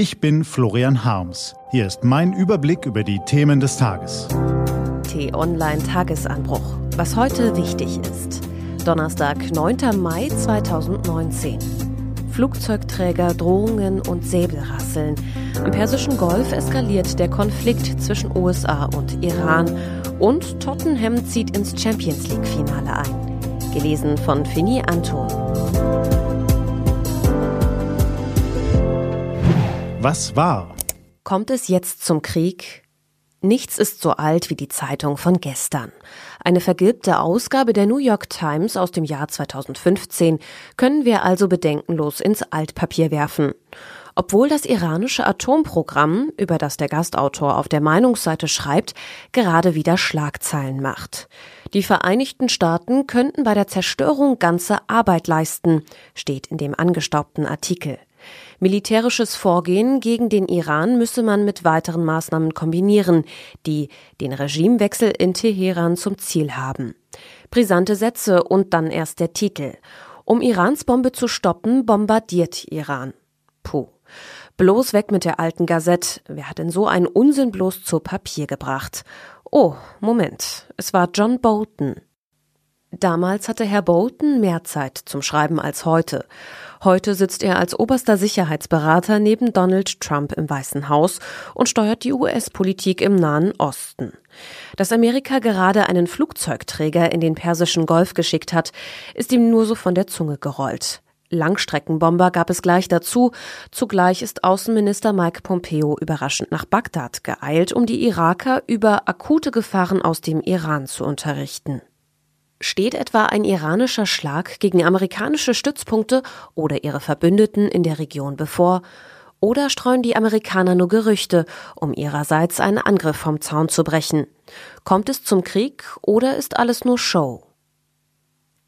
Ich bin Florian Harms. Hier ist mein Überblick über die Themen des Tages. T-Online Tagesanbruch. Was heute wichtig ist. Donnerstag, 9. Mai 2019. Flugzeugträger, Drohungen und Säbelrasseln. Am Persischen Golf eskaliert der Konflikt zwischen USA und Iran. Und Tottenham zieht ins Champions League-Finale ein. Gelesen von Fini Anton. Was war? Kommt es jetzt zum Krieg? Nichts ist so alt wie die Zeitung von gestern. Eine vergilbte Ausgabe der New York Times aus dem Jahr 2015 können wir also bedenkenlos ins Altpapier werfen. Obwohl das iranische Atomprogramm, über das der Gastautor auf der Meinungsseite schreibt, gerade wieder Schlagzeilen macht. Die Vereinigten Staaten könnten bei der Zerstörung ganze Arbeit leisten, steht in dem angestaubten Artikel. Militärisches Vorgehen gegen den Iran müsse man mit weiteren Maßnahmen kombinieren, die den Regimewechsel in Teheran zum Ziel haben. Brisante Sätze und dann erst der Titel. Um Irans Bombe zu stoppen, bombardiert Iran. Puh. Bloß weg mit der alten Gazette. Wer hat denn so einen Unsinn bloß zu Papier gebracht? Oh, Moment. Es war John Bolton. Damals hatte Herr Bolton mehr Zeit zum Schreiben als heute. Heute sitzt er als oberster Sicherheitsberater neben Donald Trump im Weißen Haus und steuert die US-Politik im Nahen Osten. Dass Amerika gerade einen Flugzeugträger in den Persischen Golf geschickt hat, ist ihm nur so von der Zunge gerollt. Langstreckenbomber gab es gleich dazu. Zugleich ist Außenminister Mike Pompeo überraschend nach Bagdad geeilt, um die Iraker über akute Gefahren aus dem Iran zu unterrichten. Steht etwa ein iranischer Schlag gegen amerikanische Stützpunkte oder ihre Verbündeten in der Region bevor? Oder streuen die Amerikaner nur Gerüchte, um ihrerseits einen Angriff vom Zaun zu brechen? Kommt es zum Krieg oder ist alles nur Show?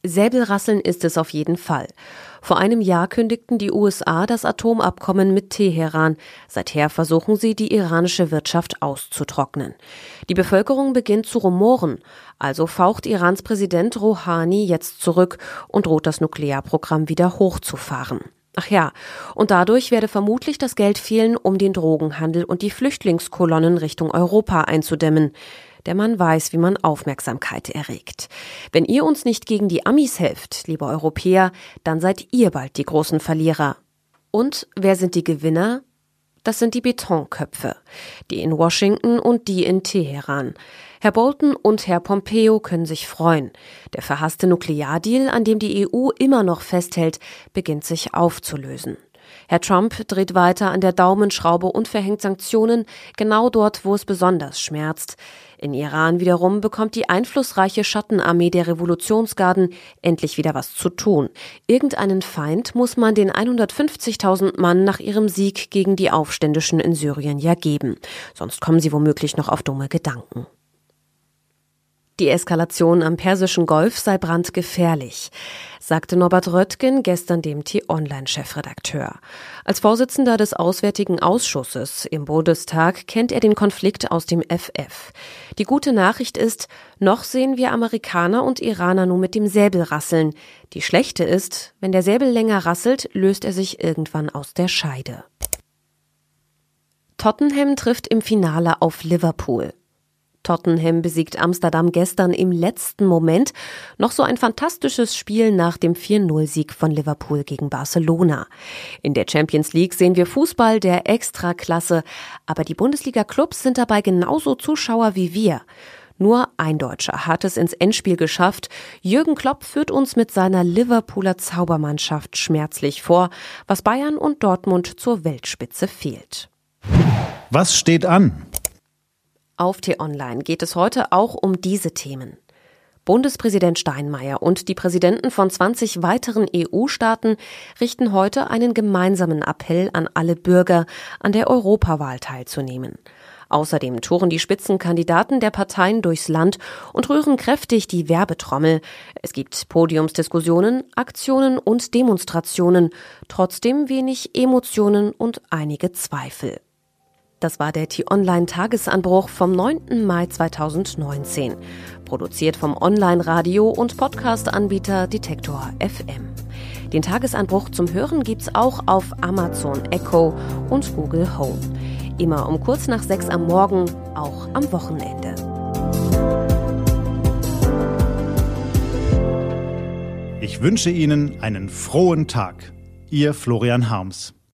Säbelrasseln ist es auf jeden Fall. Vor einem Jahr kündigten die USA das Atomabkommen mit Teheran. Seither versuchen sie, die iranische Wirtschaft auszutrocknen. Die Bevölkerung beginnt zu rumoren. Also faucht Irans Präsident Rouhani jetzt zurück und droht das Nuklearprogramm wieder hochzufahren. Ach ja, und dadurch werde vermutlich das Geld fehlen, um den Drogenhandel und die Flüchtlingskolonnen Richtung Europa einzudämmen. Der Mann weiß, wie man Aufmerksamkeit erregt. Wenn ihr uns nicht gegen die Amis helft, liebe Europäer, dann seid ihr bald die großen Verlierer. Und wer sind die Gewinner? Das sind die Betonköpfe, die in Washington und die in Teheran. Herr Bolton und Herr Pompeo können sich freuen. Der verhasste Nukleardeal, an dem die EU immer noch festhält, beginnt sich aufzulösen. Herr Trump dreht weiter an der Daumenschraube und verhängt Sanktionen genau dort, wo es besonders schmerzt. In Iran wiederum bekommt die einflussreiche Schattenarmee der Revolutionsgarden endlich wieder was zu tun. Irgendeinen Feind muss man den 150.000 Mann nach ihrem Sieg gegen die Aufständischen in Syrien ja geben. Sonst kommen sie womöglich noch auf dumme Gedanken. Die Eskalation am Persischen Golf sei brandgefährlich, sagte Norbert Röttgen gestern dem T-Online-Chefredakteur. Als Vorsitzender des Auswärtigen Ausschusses im Bundestag kennt er den Konflikt aus dem FF. Die gute Nachricht ist, noch sehen wir Amerikaner und Iraner nur mit dem Säbel rasseln. Die schlechte ist, wenn der Säbel länger rasselt, löst er sich irgendwann aus der Scheide. Tottenham trifft im Finale auf Liverpool. Tottenham besiegt Amsterdam gestern im letzten Moment. Noch so ein fantastisches Spiel nach dem 4-0-Sieg von Liverpool gegen Barcelona. In der Champions League sehen wir Fußball der Extraklasse, aber die Bundesliga-Clubs sind dabei genauso Zuschauer wie wir. Nur ein Deutscher hat es ins Endspiel geschafft. Jürgen Klopp führt uns mit seiner Liverpooler Zaubermannschaft schmerzlich vor, was Bayern und Dortmund zur Weltspitze fehlt. Was steht an? Auf T-Online geht es heute auch um diese Themen. Bundespräsident Steinmeier und die Präsidenten von 20 weiteren EU-Staaten richten heute einen gemeinsamen Appell an alle Bürger, an der Europawahl teilzunehmen. Außerdem touren die Spitzenkandidaten der Parteien durchs Land und rühren kräftig die Werbetrommel. Es gibt Podiumsdiskussionen, Aktionen und Demonstrationen, trotzdem wenig Emotionen und einige Zweifel. Das war der T-Online-Tagesanbruch vom 9. Mai 2019. Produziert vom Online-Radio- und Podcast-Anbieter Detektor FM. Den Tagesanbruch zum Hören gibt's auch auf Amazon Echo und Google Home. Immer um kurz nach sechs am Morgen, auch am Wochenende. Ich wünsche Ihnen einen frohen Tag. Ihr Florian Harms.